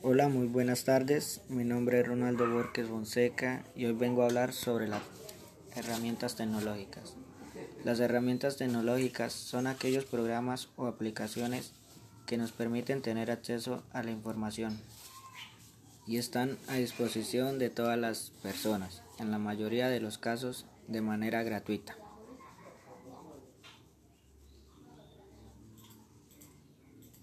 Hola, muy buenas tardes. Mi nombre es Ronaldo Borges Fonseca y hoy vengo a hablar sobre las herramientas tecnológicas. Las herramientas tecnológicas son aquellos programas o aplicaciones que nos permiten tener acceso a la información y están a disposición de todas las personas, en la mayoría de los casos de manera gratuita.